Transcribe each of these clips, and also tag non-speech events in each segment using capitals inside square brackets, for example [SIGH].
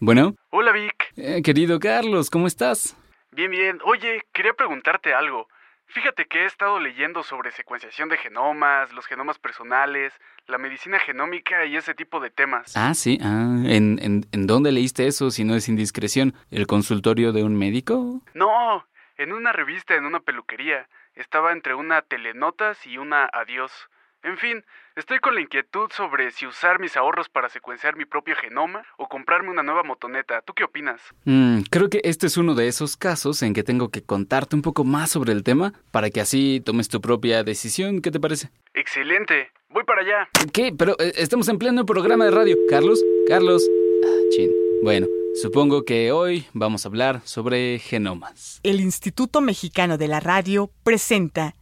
Bueno. Hola Vic. Eh, querido Carlos, ¿cómo estás? Bien, bien. Oye, quería preguntarte algo. Fíjate que he estado leyendo sobre secuenciación de genomas, los genomas personales, la medicina genómica y ese tipo de temas. Ah, sí. Ah, ¿en, en, en dónde leíste eso, si no es indiscreción? ¿El consultorio de un médico? No, en una revista, en una peluquería. Estaba entre una telenotas y una adiós. En fin, estoy con la inquietud sobre si usar mis ahorros para secuenciar mi propio genoma o comprarme una nueva motoneta. ¿Tú qué opinas? Mm, creo que este es uno de esos casos en que tengo que contarte un poco más sobre el tema para que así tomes tu propia decisión. ¿Qué te parece? Excelente. Voy para allá. ¿Qué? Pero eh, estamos en pleno programa de radio. Carlos, Carlos. Ah, chin. Bueno, supongo que hoy vamos a hablar sobre genomas. El Instituto Mexicano de la Radio presenta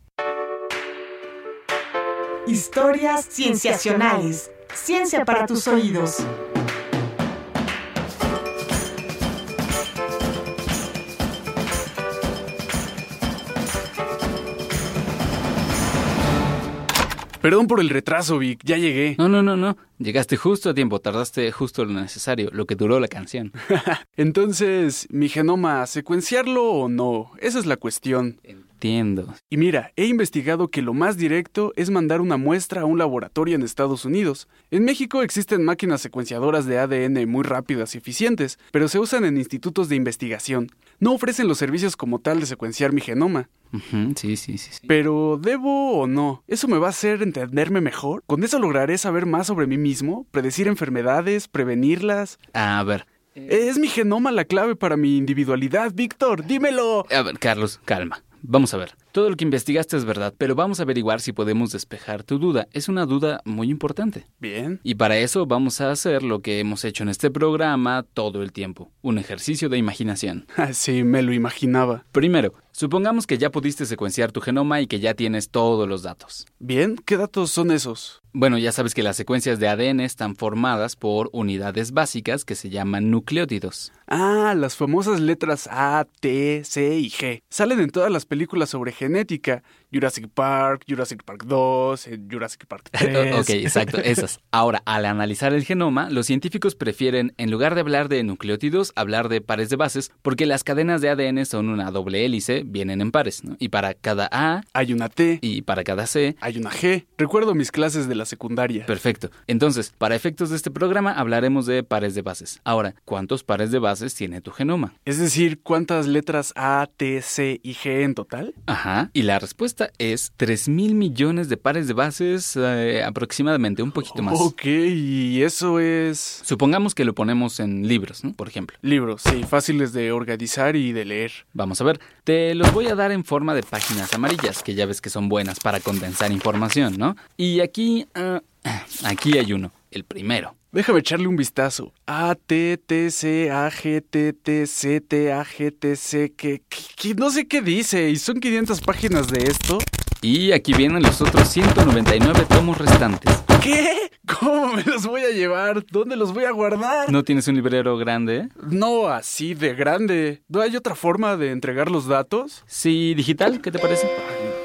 Historias Cienciacionales. Ciencia para tus oídos. Perdón por el retraso, Vic. Ya llegué. No, no, no, no. Llegaste justo a tiempo, tardaste justo lo necesario, lo que duró la canción. [LAUGHS] Entonces, mi genoma, ¿secuenciarlo o no? Esa es la cuestión. Entiendo. Y mira, he investigado que lo más directo es mandar una muestra a un laboratorio en Estados Unidos. En México existen máquinas secuenciadoras de ADN muy rápidas y eficientes, pero se usan en institutos de investigación. No ofrecen los servicios como tal de secuenciar mi genoma. Sí, sí, sí. Pero, ¿debo o no? ¿Eso me va a hacer entenderme mejor? ¿Con eso lograré saber más sobre mí mismo? ¿Predecir enfermedades? ¿Prevenirlas? A ver, ¿Es mi genoma la clave para mi individualidad, Víctor? Dímelo. a ver, Carlos, calma. Vamos a ver. Todo lo que investigaste es verdad, pero vamos a averiguar si podemos despejar tu duda. Es una duda muy importante. Bien. Y para eso vamos a hacer lo que hemos hecho en este programa todo el tiempo, un ejercicio de imaginación. [LAUGHS] Sí, me lo imaginaba. Primero, supongamos que ya pudiste secuenciar tu genoma y que ya tienes todos los datos. Bien, ¿qué datos son esos? Bueno, ya sabes que las secuencias de ADN están formadas por unidades básicas que se llaman nucleótidos. Ah, las famosas letras A, T, C y G. Salen en todas las películas sobre genética. Jurassic Park, Jurassic Park 2, eh, Jurassic Park [LAUGHS] 3. ok, exacto, esas. Ahora, al analizar el genoma, los científicos prefieren, en lugar de hablar de nucleótidos, hablar de pares de bases, porque las cadenas de ADN son una doble hélice, vienen en pares, ¿no? Y para cada A Hay una T, y para cada C, hay una G. Recuerdo mis clases de la secundaria. Perfecto. Entonces, para efectos de este programa hablaremos de pares de bases. Ahora, ¿cuántos pares de bases tiene tu genoma? Es decir, ¿cuántas letras A, T, C y G en total? Ajá. Y la respuesta es 3 mil millones de pares de bases, eh, aproximadamente, un poquito más. Ok, y eso es... Supongamos que lo ponemos en libros, ¿no? Por ejemplo. Libros, sí, fáciles de organizar y de leer. Vamos a ver. Te los voy a dar en forma de páginas amarillas, que ya ves que son buenas para condensar información, ¿no? Y aquí... ah, aquí hay uno, el primero. Déjame echarle un vistazo. A, T, T, C, A, G, T, T, C, T, A, G, T, C, que, que- que no sé qué dice. ¿Y son 500 páginas de esto? Y aquí vienen los otros 199 tomos restantes. ¿Qué? ¿Cómo me los voy a llevar? ¿Dónde los voy a guardar? ¿No tienes un librero grande? No así de grande. ¿No hay otra forma de entregar los datos? Sí, digital, ¿qué te parece?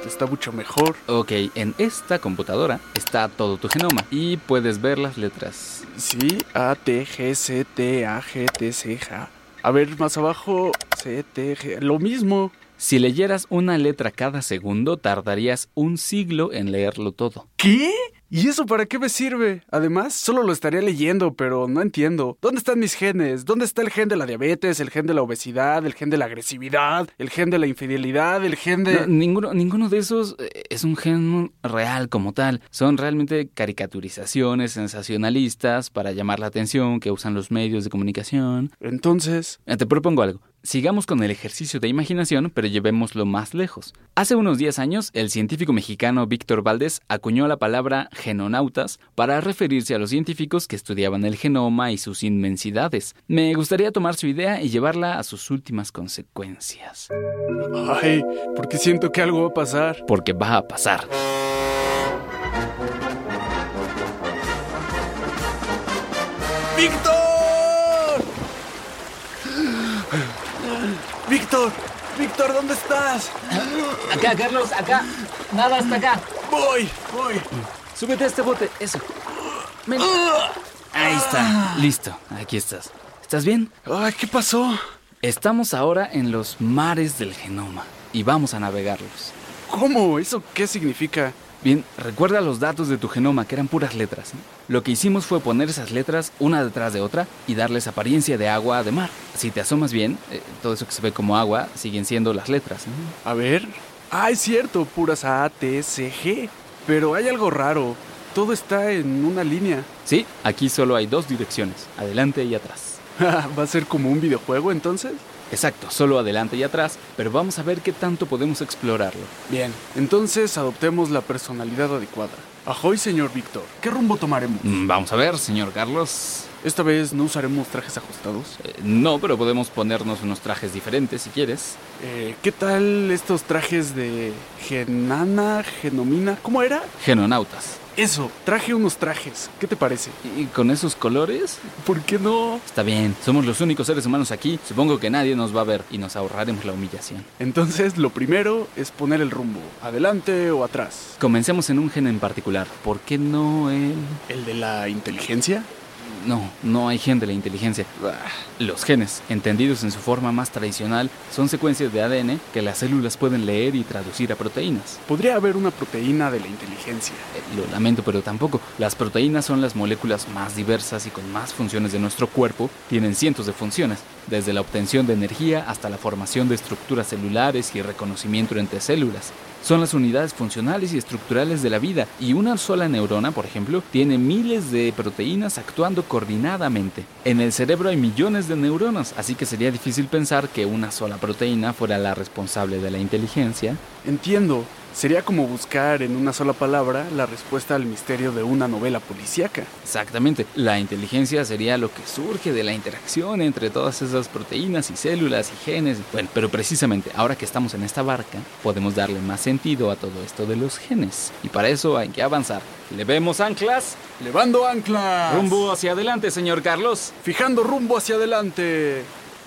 Ay, está mucho mejor. Ok, en esta computadora está todo tu genoma y puedes ver las letras. Sí, A, T, G, C, T, A, G, T, C, G. A ver, más abajo, C, T, G. Lo mismo. Si leyeras una letra cada segundo, tardarías un siglo en leerlo todo. ¿Qué? ¿Y eso para qué me sirve? Además, solo lo estaría leyendo, pero no entiendo. ¿Dónde están mis genes? ¿Dónde está el gen de la diabetes, el gen de la obesidad, el gen de la agresividad, el gen de la infidelidad, el gen de... No, ninguno, ninguno de esos eh, es un gen real como tal. Son realmente caricaturizaciones sensacionalistas para llamar la atención que usan los medios de comunicación. Entonces... Eh, Te propongo algo. Sigamos con el ejercicio de imaginación, pero llevémoslo más lejos. Hace unos 10 años, el científico mexicano Víctor Valdés acuñó la palabra genonautas para referirse a los científicos que estudiaban el genoma y sus inmensidades. Me gustaría tomar su idea y llevarla a sus últimas consecuencias. Ay, porque siento que algo va a pasar. Porque va a pasar. ¡Víctor! ¡Víctor! ¡Víctor, ¿dónde estás? Acá, Carlos, acá. Nada hasta acá. Voy, voy. Súbete a este bote, eso. Ven. Ahí está. Listo, aquí estás. ¿Estás bien? Ay, ¿qué pasó? Estamos ahora en los mares del genoma y vamos a navegarlos. ¿Cómo? ¿Eso qué significa? Bien, recuerda los datos de tu genoma, que eran puras letras. Lo que hicimos fue poner esas letras una detrás de otra y darles apariencia de agua de mar. Si te asomas bien, eh, todo eso que se ve como agua siguen siendo las letras. A ver. Ah, es cierto, puras A, T, C, G. Pero hay algo raro. Todo está en una línea. Sí, aquí solo hay dos direcciones, adelante y atrás. [LAUGHS] ¿Va a ser como un videojuego entonces? Exacto, solo adelante y atrás, pero vamos a ver qué tanto podemos explorarlo. Bien, entonces adoptemos la personalidad adecuada. Ahoy, señor Víctor. ¿Qué rumbo tomaremos? Mm, Vamos a ver, señor Carlos. Esta vez no usaremos trajes ajustados. Eh, no, pero podemos ponernos unos trajes diferentes si quieres. Eh, ¿Qué tal estos trajes de genana, genomina? ¿Cómo era? Genonautas. Eso, traje unos trajes. ¿Qué te parece? ¿Y con esos colores? ¿Por qué no? Está bien, somos los únicos seres humanos aquí. Supongo que nadie nos va a ver y nos ahorraremos la humillación. Entonces, lo primero es poner el rumbo. ¿Adelante o atrás? Comencemos en un gen en particular. ¿Por qué no el...? ¿El de la inteligencia? No, no hay gen de la inteligencia. Los genes, entendidos en su forma más tradicional, son secuencias de ADN que las células pueden leer y traducir a proteínas. Podría haber una proteína de la inteligencia. Eh, Lo lamento, pero tampoco. Las proteínas son las moléculas más diversas y con más funciones de nuestro cuerpo. Tienen cientos de funciones, desde la obtención de energía hasta la formación de estructuras celulares y reconocimiento entre células. Son las unidades funcionales y estructurales de la vida y una sola neurona, por ejemplo, tiene miles de proteínas actuando coordinadamente. En el cerebro hay millones de neuronas, así que sería difícil pensar que una sola proteína fuera la responsable de la inteligencia. Entiendo. Sería como buscar en una sola palabra la respuesta al misterio de una novela policíaca. Exactamente, la inteligencia sería lo que surge de la interacción entre todas esas proteínas y células y genes. Bueno, pero precisamente ahora que estamos en esta barca, podemos darle más sentido a todo esto de los genes. Y para eso hay que avanzar. ¿Le vemos anclas? ¡Levando anclas! Rumbo hacia adelante, señor Carlos. Fijando rumbo hacia adelante.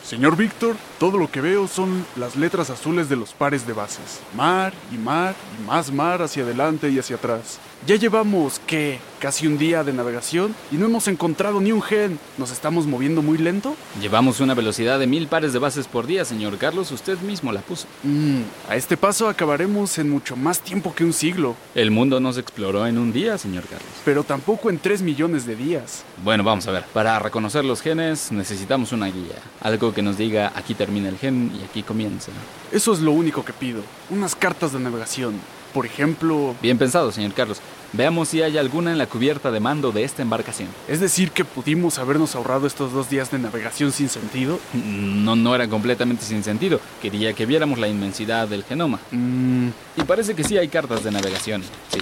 Señor Víctor, todo lo que veo son las letras azules de los pares de bases. Mar y mar y más mar hacia adelante y hacia atrás. Ya llevamos, ¿qué? Casi un día de navegación y no hemos encontrado ni un gen. ¿Nos estamos moviendo muy lento? Llevamos una velocidad de mil pares de bases por día, señor Carlos. Usted mismo la puso. Mmm, a este paso acabaremos en mucho más tiempo que un siglo, El mundo no se exploró en un día, señor Carlos. pero tampoco en tres millones de días. Bueno, vamos a ver. Para reconocer los genes necesitamos una guía. Algo que nos diga aquí termina el gen y aquí comienza. Eso es lo único que pido. Unas cartas de navegación. Por ejemplo, Bien pensado, señor Carlos. Veamos si hay alguna en la cubierta de mando de esta embarcación. es decir que pudimos habernos ahorrado estos dos días de navegación sin sentido. No, no era completamente sin sentido. Quería que viéramos la inmensidad del genoma. Mmm, Y parece que sí hay cartas de navegación. Sí.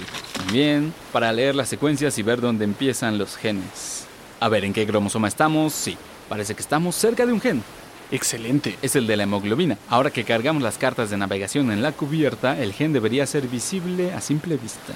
Bien. Para leer las secuencias y ver dónde empiezan los genes. A ver, ¿en qué cromosoma estamos? Sí. Parece que estamos cerca de un gen. excelente. Es el de la hemoglobina. Ahora que cargamos las cartas de navegación en la cubierta, el gen debería ser visible a simple vista.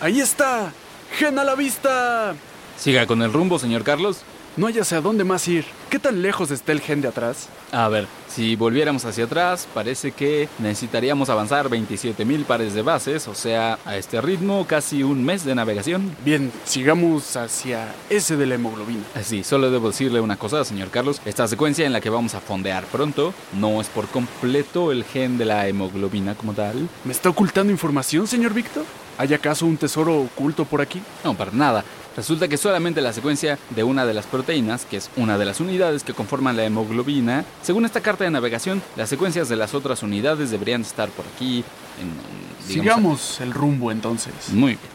Ahí está. Gen a la vista. Siga con el rumbo, señor Carlos. No hay hacia dónde más ir. ¿Qué tan lejos está el gen de atrás? A ver, si volviéramos hacia atrás, parece que necesitaríamos avanzar 27.000 pares de bases, o sea, a este ritmo casi un mes de navegación. Bien, sigamos hacia ese de la hemoglobina. Sí, solo debo decirle una cosa, señor Carlos. Esta secuencia en la que vamos a fondear pronto no es por completo el gen de la hemoglobina como tal. ¿Me está ocultando información, señor Víctor? ¿Hay acaso un tesoro oculto por aquí? No, para nada. Resulta que solamente la secuencia de una de las proteínas, que es una de las unidades que conforman la hemoglobina, según esta carta de navegación, las secuencias de las otras unidades deberían estar por aquí. En, en, digamos, Sigamos el rumbo entonces. Muy bien.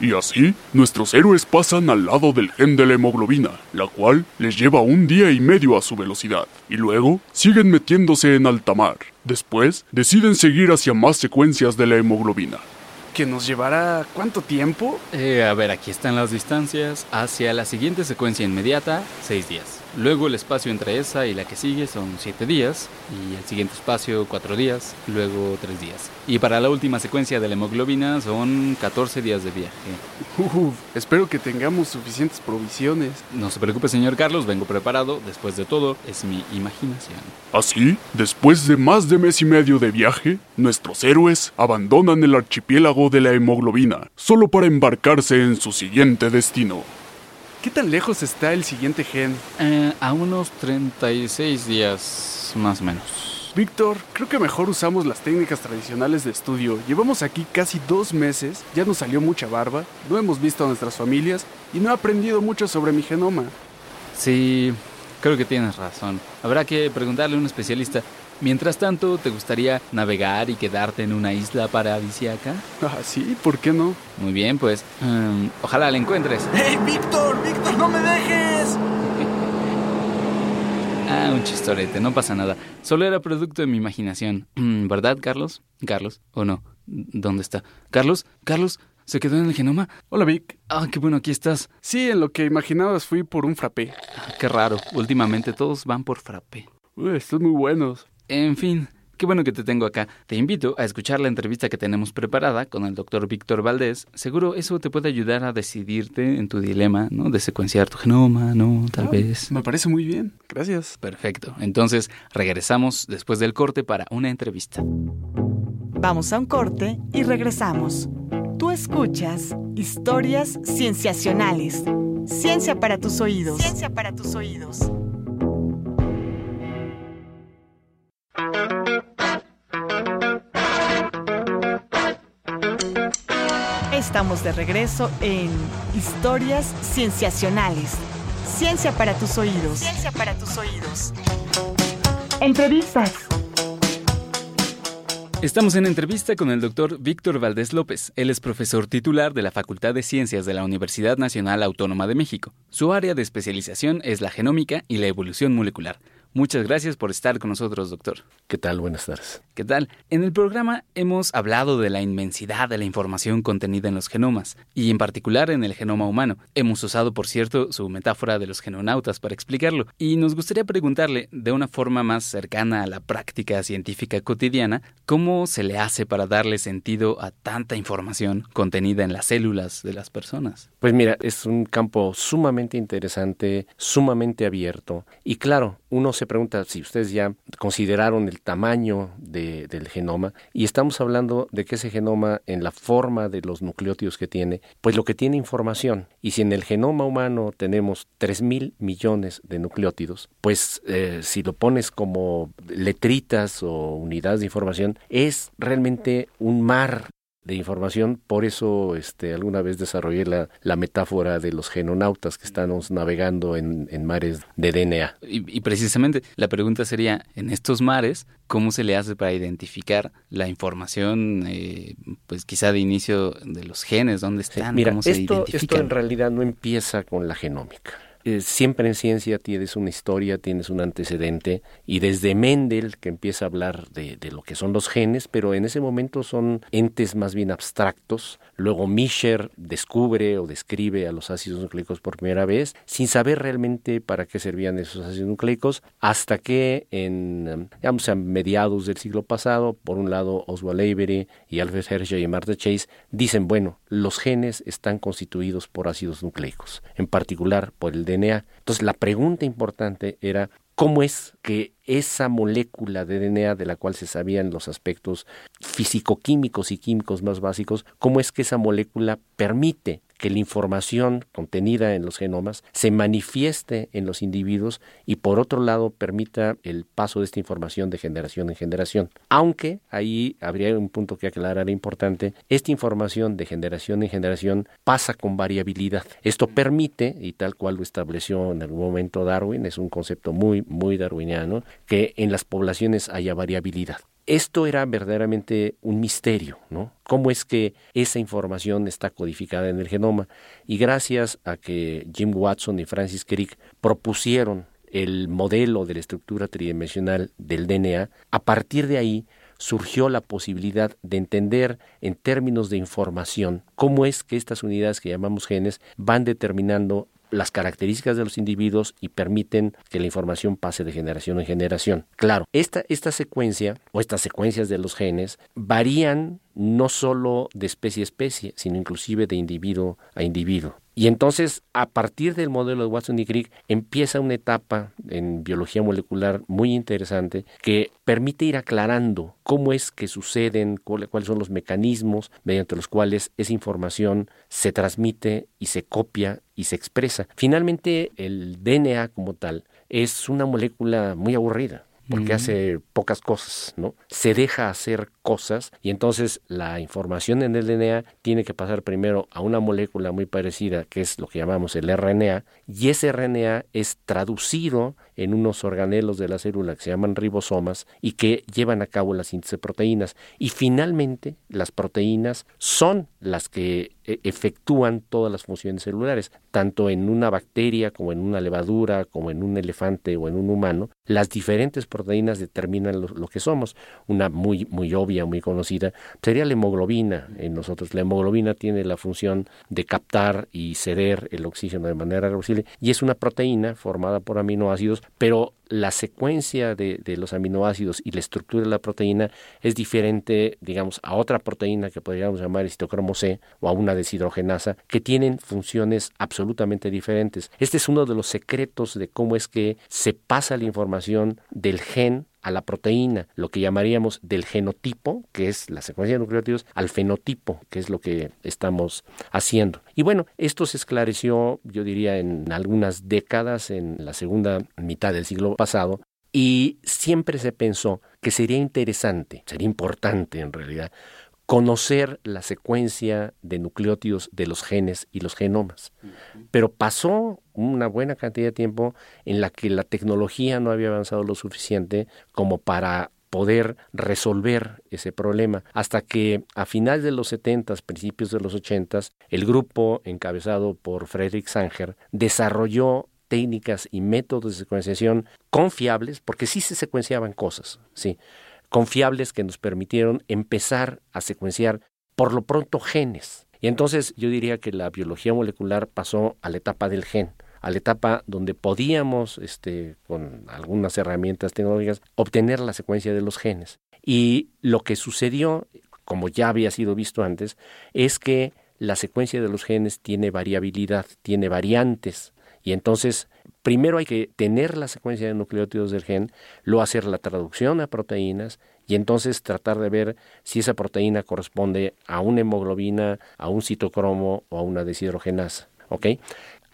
Y así, nuestros héroes pasan al lado del gen de la hemoglobina, la cual les lleva un día y medio a su velocidad, y luego siguen metiéndose en alta mar. Después, deciden seguir hacia más secuencias de la hemoglobina. ¿Que nos llevará cuánto tiempo? Eh, a ver, aquí están las distancias. Hacia la siguiente secuencia inmediata, 6 días. Luego el espacio entre esa y la que sigue son 7 días. Y el siguiente espacio, 4 días. Luego 3 días. Y para la última secuencia de la hemoglobina son 14 días de viaje. Uf, espero que tengamos suficientes provisiones. No se preocupe, señor Carlos, vengo preparado. Después de todo, es mi imaginación. Así, después de más de mes y medio de viaje, nuestros héroes abandonan el archipiélago de la hemoglobina, solo para embarcarse en su siguiente destino. ¿Qué tan lejos está el siguiente gen? Eh, a unos 36 días, más o menos. Víctor, creo que mejor usamos las técnicas tradicionales de estudio. Llevamos aquí casi dos meses, ya nos salió mucha barba, no hemos visto a nuestras familias y no he aprendido mucho sobre mi genoma. Sí, creo que tienes razón. Habrá que preguntarle a un especialista. Mientras tanto, ¿te gustaría navegar y quedarte en una isla paradisiaca? Ah, sí, ¿por qué no? Muy bien, pues em, ojalá la encuentres. ¡Hey, Víctor! ¡Víctor, no me dejes! [LAUGHS] Ah, un chistorete, no pasa nada. Solo era producto de mi imaginación. Mm, ¿Verdad, Carlos? ¿Carlos? ¿O no? ¿Dónde está? ¿Carlos? ¿Carlos? ¿Se quedó en el genoma? Hola, Vic. Ah, qué bueno, aquí estás. Sí, en lo que imaginabas fui por un frappé. Ah, qué raro. Últimamente todos van por frappé. Uy, están muy buenos. En fin, qué bueno que te tengo acá. Te invito a escuchar la entrevista que tenemos preparada con el doctor Víctor Valdés. Seguro eso te puede ayudar a decidirte en tu dilema, ¿no? De secuenciar tu genoma, ¿no? Tal Ah, vez. Me parece muy bien. Gracias. Perfecto. Entonces, regresamos después del corte para una entrevista. Vamos a un corte y regresamos. Tú escuchas historias cienciacionales. Ciencia para tus oídos. Ciencia para tus oídos. Estamos de regreso en Historias Cienciacionales. Ciencia para tus oídos. Ciencia para tus oídos. Entrevistas. Estamos en entrevista con el doctor Víctor Valdés López. Él es profesor titular de la Facultad de Ciencias de la Universidad Nacional Autónoma de México. Su área de especialización es la genómica y la evolución molecular. Muchas gracias por estar con nosotros, doctor. ¿Qué tal? Buenas tardes. ¿Qué tal? En el programa hemos hablado de la inmensidad de la información contenida en los genomas, y en particular en el genoma humano. Hemos usado, por cierto, su metáfora de los genonautas para explicarlo, y nos gustaría preguntarle, de una forma más cercana a la práctica científica cotidiana, cómo se le hace para darle sentido a tanta información contenida en las células de las personas. Pues mira, es un campo sumamente interesante, sumamente abierto. Y claro, uno se pregunta si ustedes ya consideraron el tamaño de, del genoma y estamos hablando de que ese genoma en la forma de los nucleótidos que tiene, pues lo que tiene información. Y si en el genoma humano tenemos 3 mil millones de nucleótidos, pues eh, si lo pones como letritas o unidades de información, es realmente un mar de información, por eso este, alguna vez desarrollé la, la metáfora de los genonautas que estamos navegando en, en mares de DNA. Y, y, precisamente la pregunta sería, en estos mares, ¿cómo se le hace para identificar la información, eh, pues quizá de inicio de los genes, dónde están, Mira, cómo se esto, identifican? esto en realidad no empieza con la genómica. Eh, siempre en ciencia tienes una historia, tienes un antecedente, y desde Mendel, que empieza a hablar de, lo que son los genes, pero en ese momento son entes más bien abstractos. Luego Mischer descubre o describe a los ácidos nucleicos por primera vez, sin saber realmente para qué servían esos ácidos nucleicos, hasta que en, digamos, a mediados del siglo pasado, por un lado Oswald Avery y Alfred Hershey y Martha Chase dicen, bueno, los genes están constituidos por ácidos nucleicos, en particular por el DNA. Entonces la pregunta importante era cómo es que esa molécula de DNA de la cual se sabían los aspectos físico-químicos y químicos más básicos, cómo es que esa molécula permite que la información contenida en los genomas se manifieste en los individuos y por otro lado permita el paso de esta información de generación en generación. Aunque ahí habría un punto que aclarar importante, esta información de generación en generación pasa con variabilidad. Esto permite, y tal cual lo estableció en algún momento Darwin, es un concepto muy, muy darwiniano, que en las poblaciones haya variabilidad esto era verdaderamente un misterio, ¿no? ¿Cómo es que esa información está codificada en el genoma? Y gracias a que Jim Watson y Francis Crick propusieron el modelo de la estructura tridimensional del DNA, a partir de ahí surgió la posibilidad de entender en términos de información cómo es que estas unidades que llamamos genes van determinando las características de los individuos y permiten que la información pase de generación en generación. Claro, esta, esta secuencia o estas secuencias de los genes varían no solo de especie a especie, sino inclusive de individuo a individuo. Y entonces, a partir del modelo de Watson y Crick, empieza una etapa en biología molecular muy interesante que permite ir aclarando cómo es que suceden, cuáles son los mecanismos mediante los cuales esa información se transmite y se copia y se expresa. Finalmente, el DNA como tal es una molécula muy aburrida porque hace pocas cosas, ¿no? Se deja hacer cosas y entonces la información en el DNA tiene que pasar primero a una molécula muy parecida que es lo que llamamos el RNA y ese RNA es traducido en unos organelos de la célula que se llaman ribosomas y que llevan a cabo la síntesis de proteínas y finalmente las proteínas son las que e, efectúan todas las funciones celulares, tanto en una bacteria como en una levadura, como en un elefante o en un humano, las diferentes proteínas determinan lo, que somos. Una muy, muy obvia, muy conocida, sería la hemoglobina en nosotros. La hemoglobina tiene la función de captar y ceder el oxígeno de manera reversible y es una proteína formada por aminoácidos, pero la secuencia de, los aminoácidos y la estructura de la proteína es diferente, digamos, a otra proteína que podríamos llamar citocromo C o a una deshidrogenasa, que tienen funciones absolutamente diferentes. Este es uno de los secretos de cómo es que se pasa la información del gen a la proteína, lo que llamaríamos del genotipo, que es la secuencia de nucleótidos, al fenotipo, que es lo que estamos haciendo. Y bueno, esto se esclareció, yo diría, en algunas décadas, en la segunda mitad del siglo pasado, y siempre se pensó que sería interesante, sería importante en realidad, conocer la secuencia de nucleótidos de los genes y los genomas. Pero pasó una buena cantidad de tiempo en la que la tecnología no había avanzado lo suficiente como para poder resolver ese problema, hasta que a finales de los 70, principios de los 80, el grupo encabezado por Frederick Sanger desarrolló técnicas y métodos de secuenciación confiables, porque sí se secuenciaban cosas, sí, confiables que nos permitieron empezar a secuenciar por lo pronto genes. Y entonces yo diría que la biología molecular pasó a la etapa del gen, a la etapa donde podíamos, este, con algunas herramientas tecnológicas, obtener la secuencia de los genes. Y lo que sucedió, como ya había sido visto antes, es que la secuencia de los genes tiene variabilidad, tiene variantes. Y entonces primero hay que tener la secuencia de nucleótidos del gen, luego hacer la traducción a proteínas y entonces tratar de ver si esa proteína corresponde a una hemoglobina, a un citocromo o a una deshidrogenasa. ¿ok?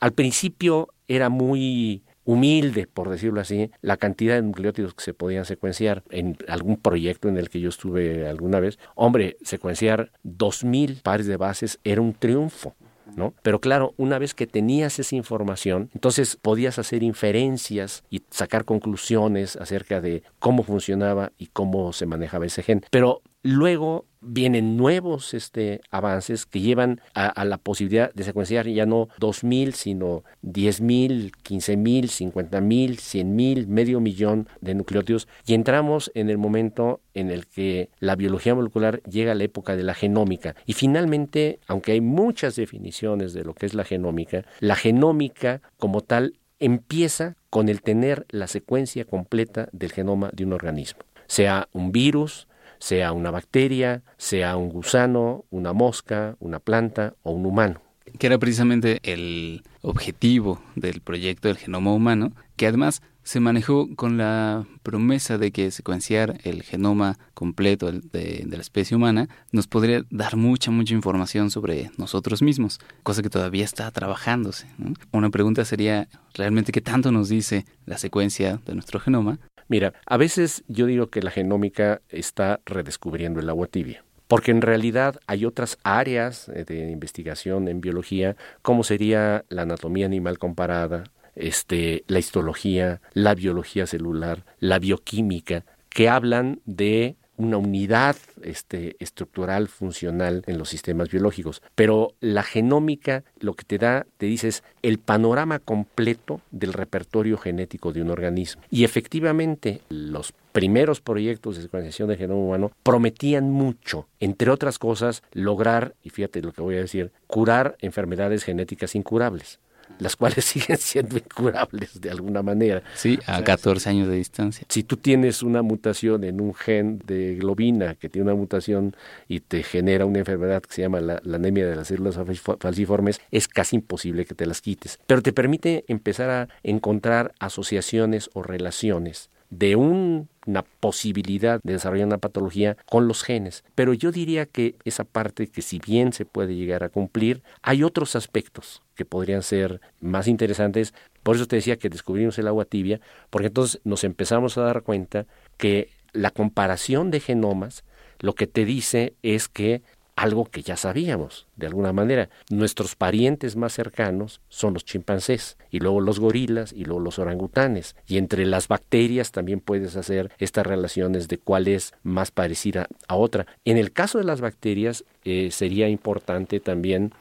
Al principio era muy humilde, por decirlo así, la cantidad de nucleótidos que se podían secuenciar en algún proyecto en el que yo estuve alguna vez. Hombre, secuenciar dos mil pares de bases era un triunfo. ¿No? Pero claro, una vez que tenías esa información, entonces podías hacer inferencias y sacar conclusiones acerca de cómo funcionaba y cómo se manejaba ese gen. Pero luego vienen nuevos este, avances que llevan a, la posibilidad de secuenciar ya no 2.000, sino 10.000, 15.000, 50.000, 100.000, medio millón de nucleótidos y entramos en el momento en el que la biología molecular llega a la época de la genómica. Y finalmente, aunque hay muchas definiciones de lo que es la genómica, la genómica como tal empieza con el tener la secuencia completa del genoma de un organismo, sea un virus, sea una bacteria, sea un gusano, una mosca, una planta o un humano. Que era precisamente el objetivo del proyecto del genoma humano, que además se manejó con la promesa de que secuenciar el genoma completo de, la especie humana nos podría dar mucha, mucha información sobre nosotros mismos, cosa que todavía está trabajándose. Una pregunta sería, ¿realmente qué tanto nos dice la secuencia de nuestro genoma? Mira, a veces yo digo que la genómica está redescubriendo el agua tibia porque en realidad hay otras áreas eh, de investigación en biología, como sería la anatomía animal comparada, este, la histología, la biología celular, la bioquímica, que hablan de una unidad este, estructural funcional en los sistemas biológicos. Pero la genómica lo que te da, te dice, es el panorama completo del repertorio genético de un organismo. Y efectivamente, los primeros proyectos de secuenciación del genoma humano prometían mucho, entre otras cosas, lograr, y fíjate lo que voy a decir, curar enfermedades genéticas incurables. Las cuales [LAUGHS] siguen siendo incurables de alguna manera. Sí, a 14 años de distancia. Si tú tienes una mutación en un gen de globina que tiene una mutación y te genera una enfermedad que se llama la, anemia de las células falciformes, es casi imposible que te las quites. Pero te permite empezar a encontrar asociaciones o relaciones de una posibilidad de desarrollar una patología con los genes. Pero yo diría que esa parte que si bien se puede llegar a cumplir, hay otros aspectos que podrían ser más interesantes. Por eso te decía que descubrimos el agua tibia, porque entonces nos empezamos a dar cuenta que la comparación de genomas lo que te dice es que algo que ya sabíamos, de alguna manera. Nuestros parientes más cercanos son los chimpancés, y luego los gorilas, y luego los orangutanes. Y entre las bacterias también puedes hacer estas relaciones de cuál es más parecida a otra. En el caso de las bacterias, eh, sería importante también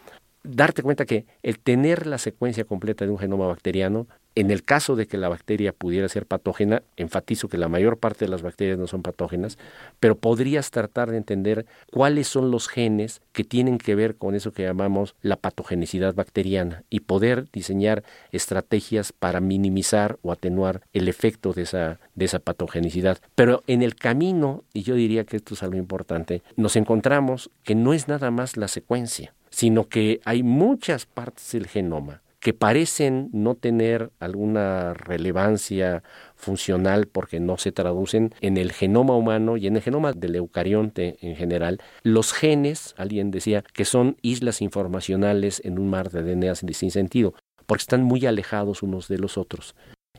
darte cuenta que el tener la secuencia completa de un genoma bacteriano en el caso de que la bacteria pudiera ser patógena, enfatizo que la mayor parte de las bacterias no son patógenas, pero podrías tratar de entender cuáles son los genes que tienen que ver con eso que llamamos la patogenicidad bacteriana y poder diseñar estrategias para minimizar o atenuar el efecto de esa, de esa patogenicidad. Pero en el camino, y yo diría que esto es algo importante, nos encontramos que no es nada más la secuencia, sino que hay muchas partes del genoma que parecen no tener alguna relevancia funcional porque no se traducen en el genoma humano y en el genoma del eucarionte en general. Los genes, alguien decía, que son islas informacionales en un mar de DNA sin sentido, porque están muy alejados unos de los otros.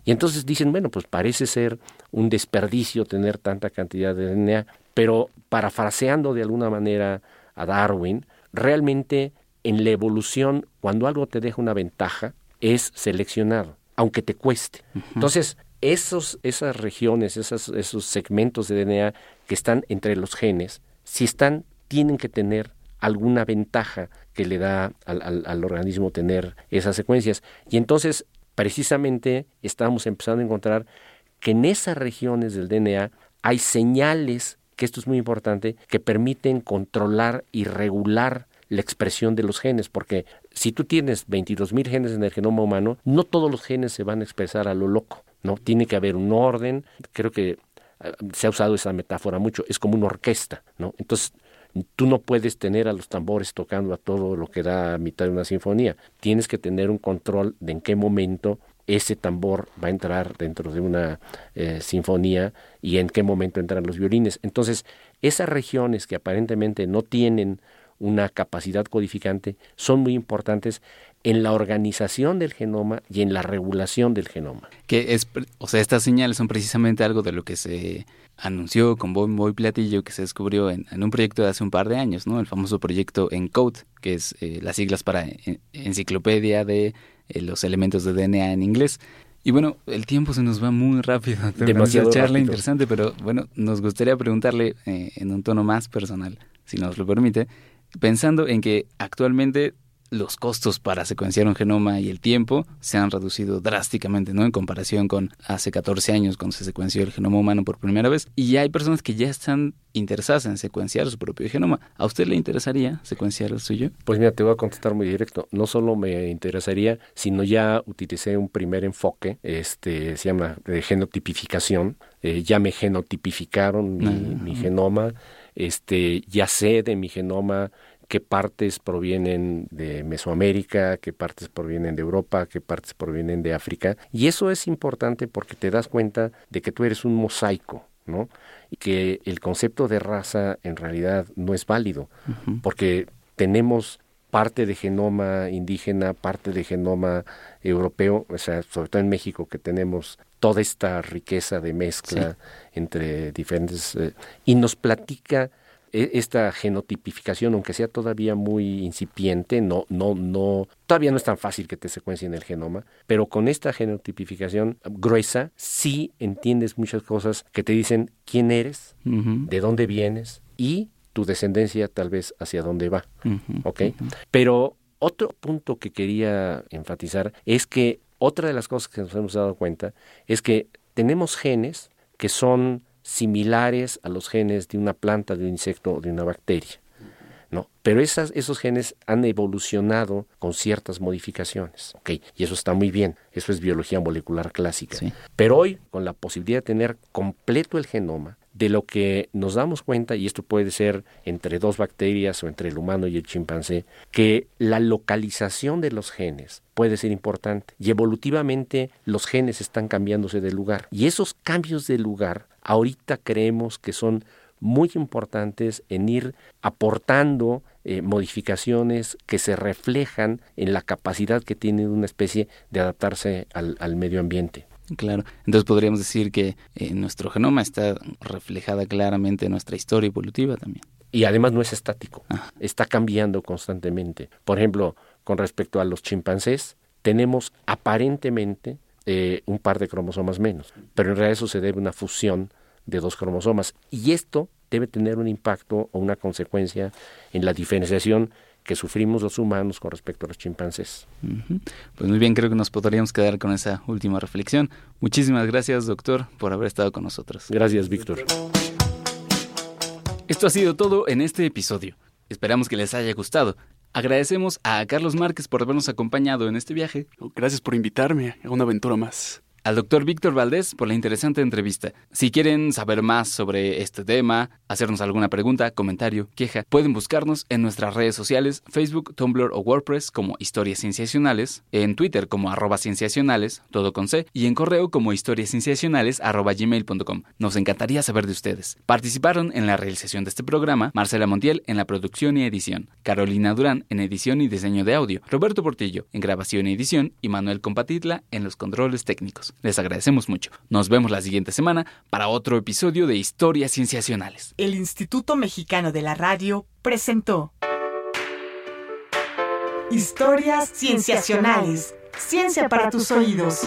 Y entonces dicen, bueno, pues parece ser un desperdicio tener tanta cantidad de DNA, pero parafraseando de alguna manera a Darwin, realmente en la evolución, cuando algo te deja una ventaja, es seleccionar, aunque te cueste. Entonces, esos, esas regiones, esos segmentos de DNA que están entre los genes, si están, tienen que tener alguna ventaja que le da al, al organismo tener esas secuencias. Y entonces, precisamente, estamos empezando a encontrar que en esas regiones del DNA hay señales, que esto es muy importante, que permiten controlar y regular la expresión de los genes, porque si tú tienes 22.000 genes en el genoma humano, no todos los genes se van a expresar a lo loco, ¿no? Tiene que haber un orden, creo que ah, se ha usado esa metáfora mucho, es como una orquesta, ¿no? Entonces, tú no puedes tener a los tambores tocando a todo lo que da a mitad de una sinfonía. Tienes que tener un control de en qué momento ese tambor va a entrar dentro de una eh, sinfonía y en qué momento entran los violines. Entonces, esas regiones que aparentemente no tienen una capacidad codificante, son muy importantes en la organización del genoma y en la regulación del genoma. Que es, o sea, estas señales son precisamente algo de lo que se anunció con bombo y platillo que se descubrió en, un proyecto de hace un par de años, ¿no? El famoso proyecto ENCODE, que es eh, las siglas para enciclopedia de eh, los elementos de DNA en inglés. Y bueno, el tiempo se nos va muy rápido. [LAUGHS] Demasiado charla interesante, pero bueno, nos gustaría preguntarle eh, en un tono más personal, si nos lo permite, pensando en que actualmente los costos para secuenciar un genoma y el tiempo se han reducido drásticamente, ¿no? En comparación con hace 14 años cuando se secuenció el genoma humano por primera vez. Y ya hay personas que ya están interesadas en secuenciar su propio genoma. ¿A usted le interesaría secuenciar el suyo? Pues mira, te voy a contestar muy directo. No solo me interesaría, sino ya utilicé un primer enfoque, este se llama genotipificación. Eh, ya me genotipificaron mi, ah, mi genoma este, ya sé de mi genoma qué partes provienen de Mesoamérica, qué partes provienen de Europa, qué partes provienen de África. Y eso es importante porque te das cuenta de que tú eres un mosaico, ¿no? Y que el concepto de raza en realidad no es válido, porque tenemos parte de genoma indígena, parte de genoma europeo, o sea, sobre todo en México que tenemos toda esta riqueza de mezcla entre diferentes eh, y nos platica e, esta genotipificación, aunque sea todavía muy incipiente, no, no, no, todavía no es tan fácil que te secuencien el genoma, pero con esta genotipificación gruesa sí entiendes muchas cosas que te dicen quién eres, de dónde vienes y tu descendencia tal vez hacia dónde va. ¿Ok? Pero otro punto que quería enfatizar es que otra de las cosas que nos hemos dado cuenta es que tenemos genes que son similares a los genes de una planta, de un insecto o de una bacteria. ¿no? Pero esas, esos genes han evolucionado con ciertas modificaciones. Y eso está muy bien, eso es biología molecular clásica. Pero hoy, con la posibilidad de tener completo el genoma, de lo que nos damos cuenta, y esto puede ser entre dos bacterias o entre el humano y el chimpancé, que la localización de los genes puede ser importante. Y evolutivamente los genes están cambiándose de lugar. Y esos cambios de lugar ahorita creemos que son muy importantes en ir aportando eh, modificaciones que se reflejan en la capacidad que tiene una especie de adaptarse al medio ambiente. Claro, entonces podríamos decir que en eh, nuestro genoma está reflejada claramente nuestra historia evolutiva también. Y además no es estático, ah. está cambiando constantemente. Por ejemplo, con respecto a los chimpancés, tenemos aparentemente eh, un par de cromosomas menos, pero en realidad eso se debe a una fusión de dos cromosomas. Y esto debe tener un impacto o una consecuencia en la diferenciación que sufrimos los humanos con respecto a los chimpancés. Pues muy bien, creo que nos podríamos quedar con esa última reflexión. Muchísimas gracias, doctor, por haber estado con nosotros. Gracias, Víctor. Esto ha sido todo en este episodio. Esperamos que les haya gustado. Agradecemos a Carlos Márquez por habernos acompañado en este viaje. Gracias por invitarme a una aventura más al doctor Víctor Valdés por la interesante entrevista. Si quieren saber más sobre este tema, hacernos alguna pregunta, comentario, queja, pueden buscarnos en nuestras redes sociales, Facebook, Tumblr o WordPress como Historias Cienciacionales, en Twitter como arroba cienciacionales, todo con C, y en correo como historiascienciacionales arroba gmail.com. Nos encantaría saber de ustedes. Participaron en la realización de este programa Marcela Montiel en la producción y edición, Carolina Durán en edición y diseño de audio, Roberto Portillo en grabación y edición y Manuel Compatitla en los controles técnicos. Les agradecemos mucho. Nos vemos la siguiente semana para otro episodio de Historias Cienciacionales. El Instituto Mexicano de la Radio presentó Historias Cienciacionales. Ciencia para tus oídos.